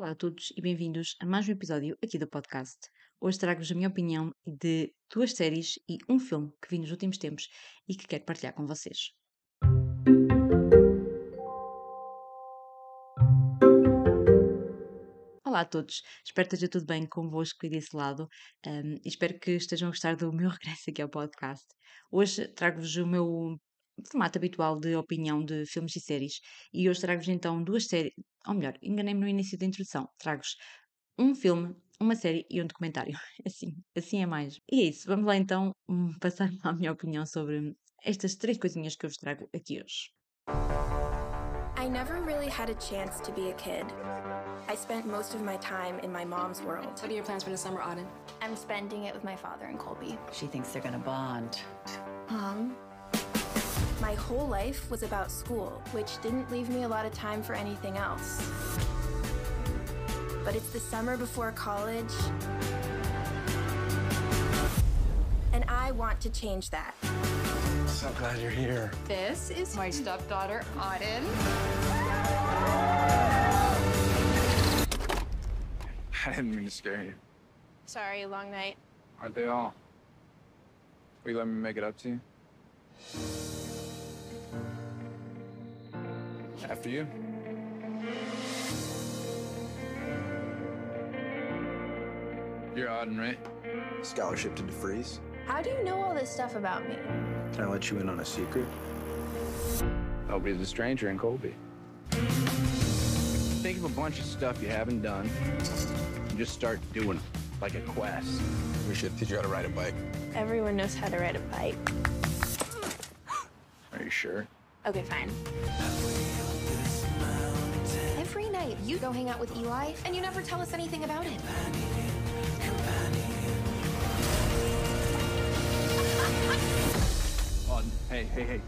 Olá a todos e bem-vindos a mais um episódio aqui do podcast. Hoje trago-vos a minha opinião de duas séries e um filme que vi nos últimos tempos e que quero partilhar com vocês. Olá a todos, espero que esteja tudo bem convosco e desse lado um, espero que estejam a gostar do meu regresso aqui ao podcast. Hoje trago-vos o meu formato habitual de opinião de filmes e séries e hoje trago-vos então duas séries, ou melhor, enganei-me no início da introdução, trago-vos um filme, uma série e um documentário. Assim, assim é mais. E é isso, vamos lá então hum, passar a minha opinião sobre estas três coisinhas que eu vos trago aqui hoje. I never really had a chance to be a kid. I spent most of my time in my mom's world. What are your plans for the summer, Auden? I'm spending it with my father and Colby. She thinks they're gonna bond. Mom? My whole life was about school, which didn't leave me a lot of time for anything else. But it's the summer before college. And I want to change that. So glad you're here. This is my stepdaughter, Auden. I didn't mean to scare you. Sorry, long night. Aren't they all? Will you let me make it up to you? After you. You're Auden, right? Scholarship to DeFreeze. How do you know all this stuff about me? Can I let you in on a secret? I'll be the stranger in Colby. Think of a bunch of stuff you haven't done and just start doing it like a quest. We should teach you how to ride a bike. Everyone knows how to ride a bike. Are you sure? Okay, fine. Every night you go hang out with Eli, and you never tell us anything about it. Auden, hey, hey, hey.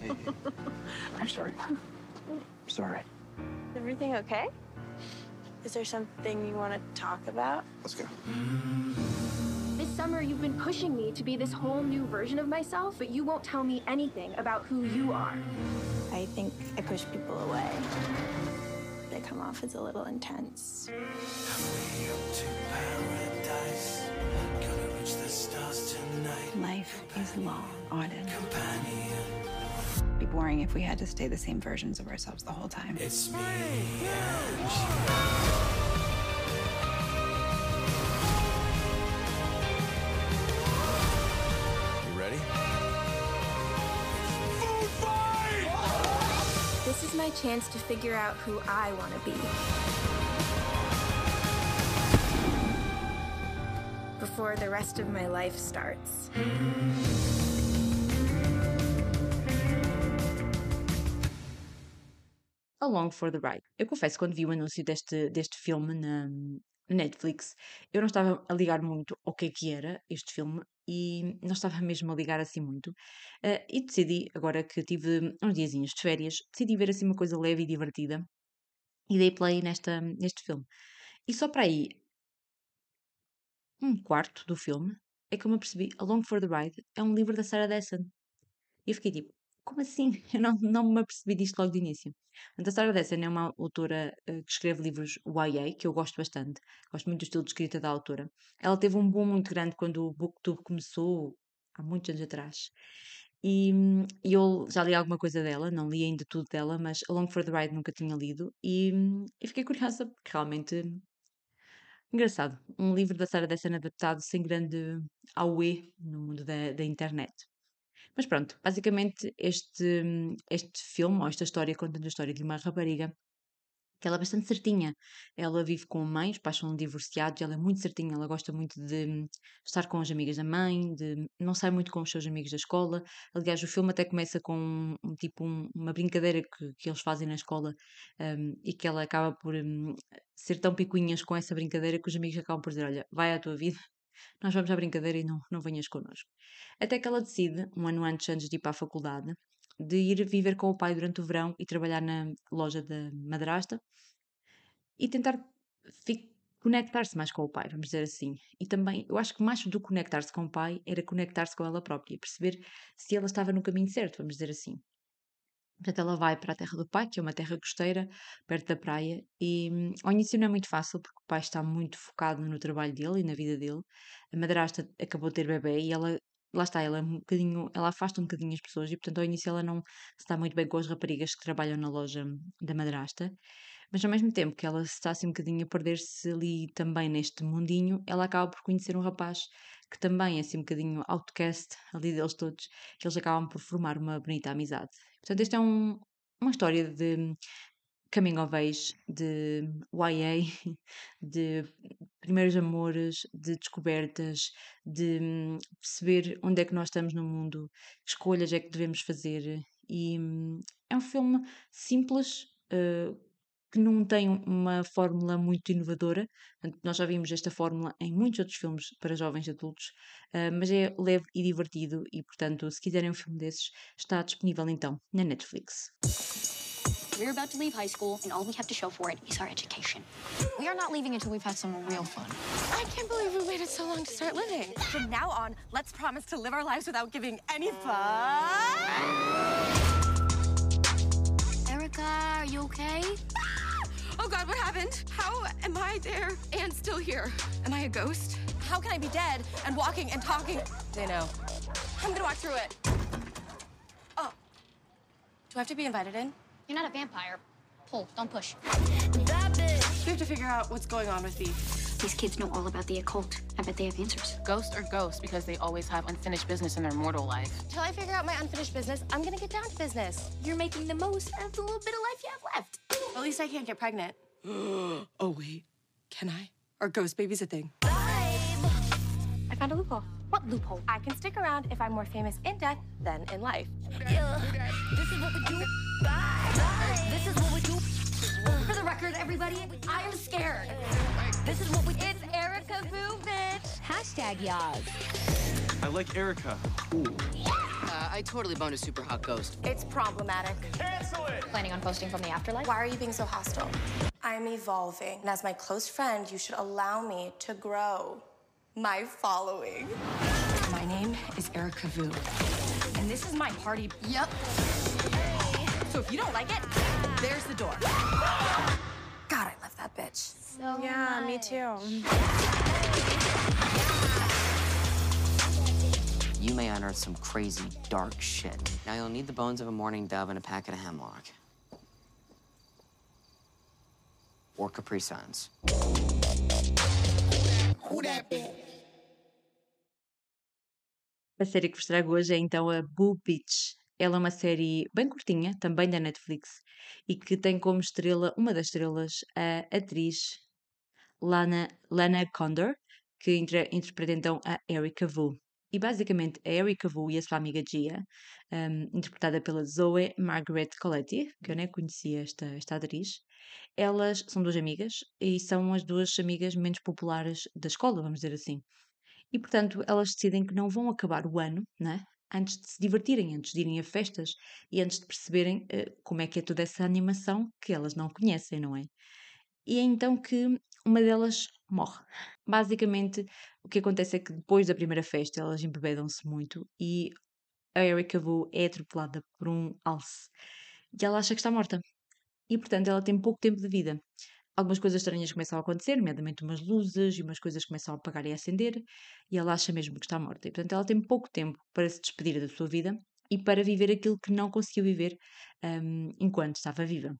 Hey, hey. I'm sorry. I'm sorry. Everything okay? Is there something you want to talk about? Let's go. This summer, you've been pushing me to be this whole new version of myself, but you won't tell me anything about who you are. I think I push people away. They come off as a little intense. Life is long, Auden. Be boring if we had to stay the same versions of ourselves the whole time. You my chance to figure out who I want to be. Before the rest of my life starts. Along for the Ride. Eu confesso, quando vi o anúncio deste, deste filme na, Netflix, eu não estava a ligar muito ao que é que era este filme e não estava mesmo a ligar assim muito. Eh, e decidi, agora que tive uns diazinhos de férias, decidi ver assim uma coisa leve e divertida e dei play nesta, neste filme. E só para aí, um quarto do filme, é que eu me apercebi, Along for the Ride é um livro da Sarah Dessen. E eu fiquei tipo, como assim? Eu não, não me apercebi disto logo de início. Portanto, a Sarah Dessen é uma autora eh, que escreve livros YA, que eu gosto bastante. Gosto muito do estilo de escrita da autora. Ela teve um boom muito grande quando o BookTube começou, há muitos anos atrás. E, eu já li alguma coisa dela, não li ainda tudo dela, mas Along for the Ride nunca tinha lido. E, e fiquei curiosa, porque realmente engraçado. Um livro da Sarah Dessen adaptado sem grande auê no mundo da, da internet. Mas pronto, basicamente este, este filme, ou esta história, conta a história de uma rapariga que ela é bastante certinha. Ela vive com a mãe, os pais são divorciados, ela é muito certinha, ela gosta muito de estar com as amigas da mãe, de, não sai muito com os seus amigos da escola. Aliás, o filme até começa com um, tipo um- uma brincadeira que, que eles fazem na escola um, e que ela acaba por um, ser tão picuinhas com essa brincadeira que os amigos acabam por dizer: Olha, vai à tua vida, nós vamos à brincadeira e não, não venhas connosco. Até que ela decide, um ano antes, antes de ir para a faculdade, de ir viver com o pai durante o verão e trabalhar na loja da madrasta e tentar conectar-se mais com o pai, vamos dizer assim. E também, eu acho que mais do conectar-se com o pai, era conectar-se com ela própria, perceber se ela estava no caminho certo, vamos dizer assim. Portanto, ela vai para a terra do pai, que é uma terra costeira, perto da praia, e hum, ao início não é muito fácil, porque o pai está muito focado no trabalho dele e na vida dele. A madrasta acabou de ter bebê e ela, lá está, ela é um bocadinho, ela afasta um bocadinho as pessoas e, portanto, ao início ela não dá muito bem com as raparigas que trabalham na loja da madrasta. Mas ao mesmo tempo que ela está assim um bocadinho a perder-se ali também neste mundinho, ela acaba por conhecer um rapaz que também é assim um bocadinho outcast ali deles todos, que eles acabam por formar uma bonita amizade. Portanto, esta é um, uma história de coming of age, de YA, de primeiros amores, de descobertas, de hum, perceber onde é que nós estamos no mundo, que escolhas é que devemos fazer. E hum, é um filme simples, uh, que não tem uma fórmula muito inovadora. Nós já vimos esta fórmula em muitos outros filmes para jovens adultos, uh, mas é leve e divertido e, portanto, se quiserem um filme desses, está disponível então na Netflix. We're about to leave high school, and all we have to show for it is our education. We are not leaving until we've had some real fun. I can't believe we waited so long to start living. From now on, let's promise to live our lives without giving any fuck. God, what happened? How am I there and still here? Am I a ghost? How can I be dead and walking and talking? They know. I'm gonna walk through it. Oh. Do I have to be invited in? You're not a vampire. Pull, don't push. We have to figure out what's going on with these. These kids know all about the occult. I bet they have answers. Ghosts are ghosts because they always have unfinished business in their mortal life. Till I figure out my unfinished business, I'm gonna get down to business. You're making the most of the little bit of life you have left. At least I can't get pregnant. oh, wait. Can I? Are ghost babies a thing? I found a loophole. What loophole? I can stick around if I'm more famous in death than in life. This is what we do. Bye. This is what we do. For the record, everybody, I am scared. This is what we. It's Erica Boo, bitch. Hashtag Yaz. I like Erica. Uh, I totally boned a super hot ghost. It's problematic. Cancel it! Planning on posting from the afterlife? Why are you being so hostile? I'm evolving, and as my close friend, you should allow me to grow my following. My name is Erica Vu, and this is my party. Yep. So if you don't like it, there's the door. God, I love that bitch. So Yeah, me too. You may unearth some crazy, dark shit. Now you'll need the bones of a mourning dove and a packet of hemlock. Or Capri Suns. A série que vos trago hoje é então a Boo Beach. Ela é uma série bem curtinha, também da Netflix, e que tem como estrela, uma das estrelas, a atriz Lana, Lana Condor, que inter- interpreta então a Erica Vu. E basicamente a Erica Vu e a sua amiga Gia, um, interpretada pela Zoe Margaret Coletti, que eu nem conhecia esta, esta atriz, elas são duas amigas e são as duas amigas menos populares da escola, vamos dizer assim. E portanto elas decidem que não vão acabar o ano, né? Antes de se divertirem, antes de irem a festas e antes de perceberem eh, como é que é toda essa animação que elas não conhecem, não é? E é então que uma delas morre. Basicamente, o que acontece é que depois da primeira festa elas embebedam-se muito e a Erika Vu é atropelada por um alce e ela acha que está morta. E portanto ela tem pouco tempo de vida. Algumas coisas estranhas começam a acontecer, nomeadamente umas luzes e umas coisas começam a apagar e a acender, e ela acha mesmo que está morta. E portanto ela tem pouco tempo para se despedir da sua vida e para viver aquilo que não conseguiu viver hum, enquanto estava viva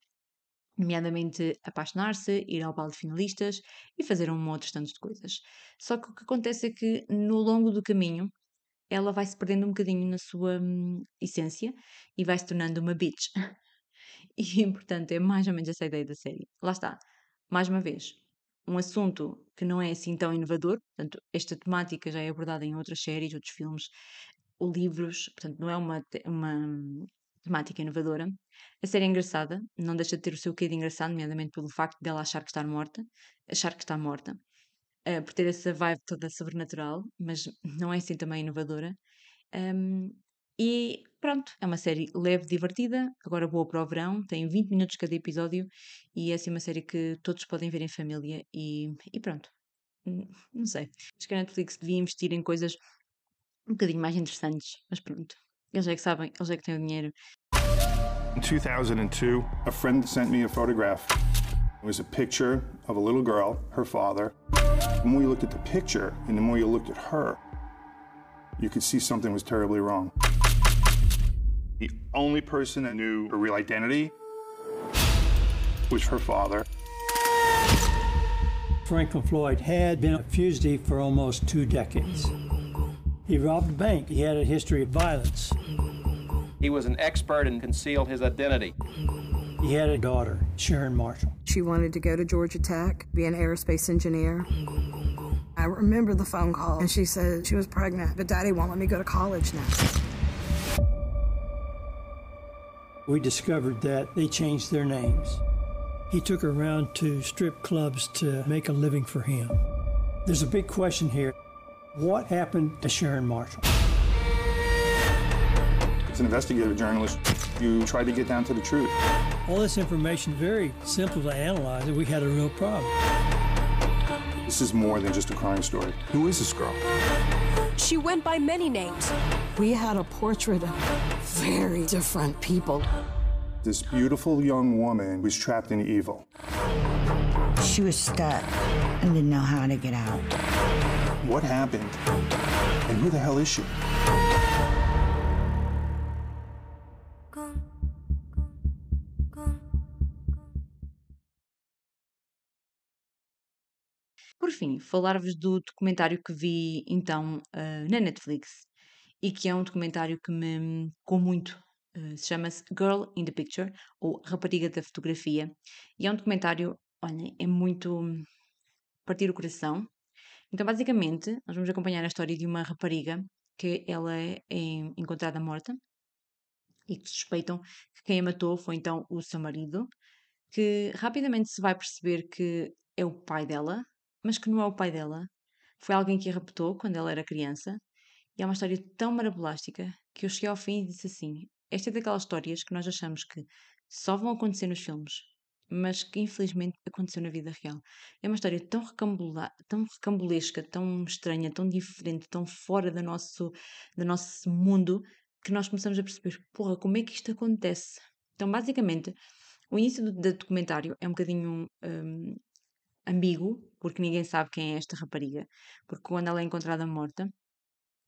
nomeadamente apaixonar-se, ir ao balde de finalistas e fazer um outros tantos de coisas. Só que o que acontece é que no longo do caminho ela vai se perdendo um bocadinho na sua hum, essência e vai se tornando uma bitch. E portanto é mais ou menos essa ideia da série. Lá está, mais uma vez, um assunto que não é assim tão inovador, portanto, esta temática já é abordada em outras séries, outros filmes, ou livros, portanto, não é uma, uma hum, temática inovadora. A série é engraçada, não deixa de ter o seu quê de engraçado, nomeadamente pelo facto dela achar que está morta, achar que está morta, eh, por ter essa vibe toda sobrenatural, mas não é assim também inovadora. Um, e pronto, é uma série leve, divertida, agora boa para o verão, tem 20 minutos cada episódio e é assim uma série que todos podem ver em família e, e pronto. Não sei. Acho que a Netflix devia investir em coisas um bocadinho mais interessantes, mas pronto. Eles é que sabem, eles é que têm o dinheiro. In 2002, a friend sent me a photograph. It was a picture of a little girl, her father. The more you looked at the picture and the more you looked at her, you could see something was terribly wrong. The only person that knew her real identity was her father. Franklin Floyd had been a fugitive for almost two decades. He robbed a bank. He had a history of violence. He was an expert and concealed his identity. He had a daughter, Sharon Marshall. She wanted to go to Georgia Tech, be an aerospace engineer. I remember the phone call, and she said she was pregnant, but daddy won't let me go to college now. We discovered that they changed their names. He took her around to strip clubs to make a living for him. There's a big question here. What happened to Sharon Marshall? As an investigative journalist, you try to get down to the truth. All this information, very simple to analyze, and we had a real problem. This is more than just a crime story. Who is this girl? She went by many names. We had a portrait of very different people. This beautiful young woman was trapped in evil. She was stuck and didn't know how to get out. What happened? And who the hell is she? Por fim, falar-vos do documentário que vi então uh, na Netflix e que é um documentário que me com muito uh, se chama-se Girl in the Picture ou Rapariga da Fotografia e é um documentário, olhem, é muito partir o coração. Então, basicamente, nós vamos acompanhar a história de uma rapariga que ela é, é encontrada morta e que suspeitam que quem a matou foi então o seu marido, que rapidamente se vai perceber que é o pai dela, mas que não é o pai dela. Foi alguém que a raptou quando ela era criança. E é uma história tão marabolástica que eu cheguei ao fim e disse assim: esta é daquelas histórias que nós achamos que só vão acontecer nos filmes, mas que infelizmente aconteceu na vida real. É uma história tão, tão recambulesca, tão estranha, tão diferente, tão fora do nosso, do nosso mundo, que nós começamos a perceber: porra, como é que isto acontece? Então, basicamente, o início do, do documentário é um bocadinho um, ambíguo, porque ninguém sabe quem é esta rapariga, porque quando ela é encontrada morta,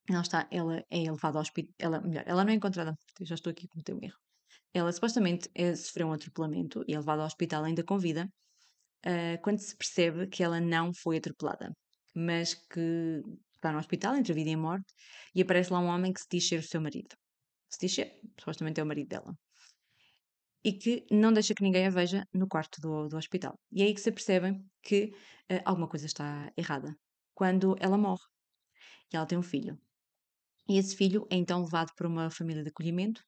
ela, está, ela é levada ao hospital, ela, melhor, ela não é encontrada morta, já estou aqui a cometer um erro. Ela supostamente é, sofreu um atropelamento e é levada ao hospital ainda com vida, uh, quando se percebe que ela não foi atropelada, mas que está no hospital entre vida e morte, e aparece lá um homem que se diz ser o seu marido. Se ser, supostamente é o marido dela e que não deixa que ninguém a veja no quarto do, do hospital. E é aí que se percebe que uh, alguma coisa está errada. Quando ela morre e ela tem um filho. E esse filho é então levado para uma família de acolhimento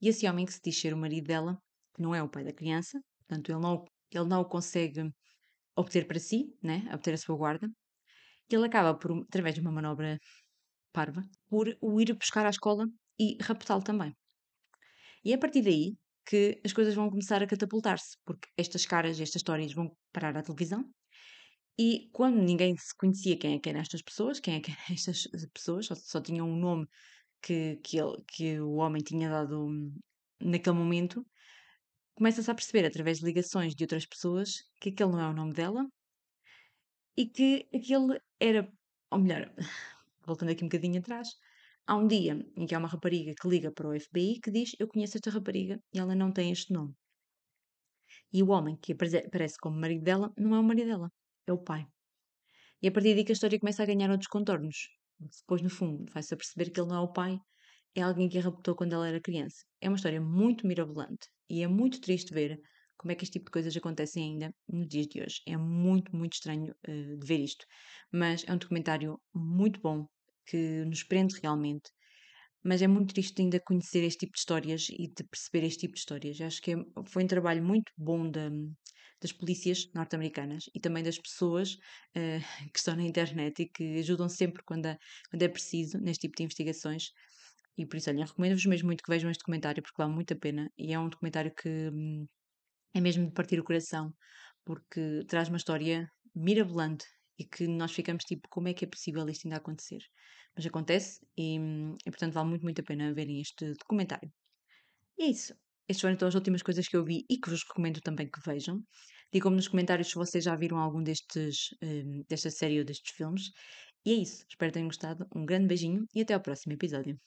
e esse homem que se diz ser o marido dela, que não é o pai da criança, portanto ele não, ele não o consegue obter para si, né, obter a sua guarda, e ele acaba por, através de uma manobra parva, por o ir buscar à escola e raptá-lo também. E a partir daí, que as coisas vão começar a catapultar-se, porque estas caras, estas histórias vão parar à televisão. E quando ninguém se conhecia quem é que estas pessoas, quem é que eram estas pessoas, só, só tinham um nome que, que, ele, que o homem tinha dado naquele momento, começa-se a perceber através de ligações de outras pessoas que aquele não é o nome dela e que aquele era, ou melhor, voltando aqui um bocadinho atrás, Há um dia em que há uma rapariga que liga para o FBI que diz: Eu conheço esta rapariga e ela não tem este nome. E o homem que aparece como marido dela não é o marido dela, é o pai. E a partir daí que a história começa a ganhar outros contornos. Depois, no fundo, vai-se a perceber que ele não é o pai, é alguém que a raptou quando ela era criança. É uma história muito mirabolante e é muito triste ver como é que este tipo de coisas acontecem ainda nos dias de hoje. É muito, muito estranho uh, de ver isto. Mas é um documentário muito bom, que nos prende realmente. Mas é muito triste ainda conhecer este tipo de histórias e de perceber este tipo de histórias. Acho que é, foi um trabalho muito bom da, das polícias norte-americanas e também das pessoas uh, que estão na internet e que ajudam sempre quando, é, quando é preciso neste tipo de investigações. E por isso, olha, recomendo-vos mesmo muito que vejam este documentário porque vale muito a pena e é um documentário que hum, é mesmo de partir o coração porque traz uma história mirabolante e que nós ficamos tipo, como é que é possível isto ainda acontecer? Mas acontece e, e portanto vale muito, muito a pena verem este documentário. E é isso. Estas foram então as últimas coisas que eu vi e que vos recomendo também que vejam. Digam-me nos comentários se vocês já viram algum destes, um, desta série ou destes filmes. E é isso. Espero que tenham gostado. Um grande beijinho e até ao próximo episódio.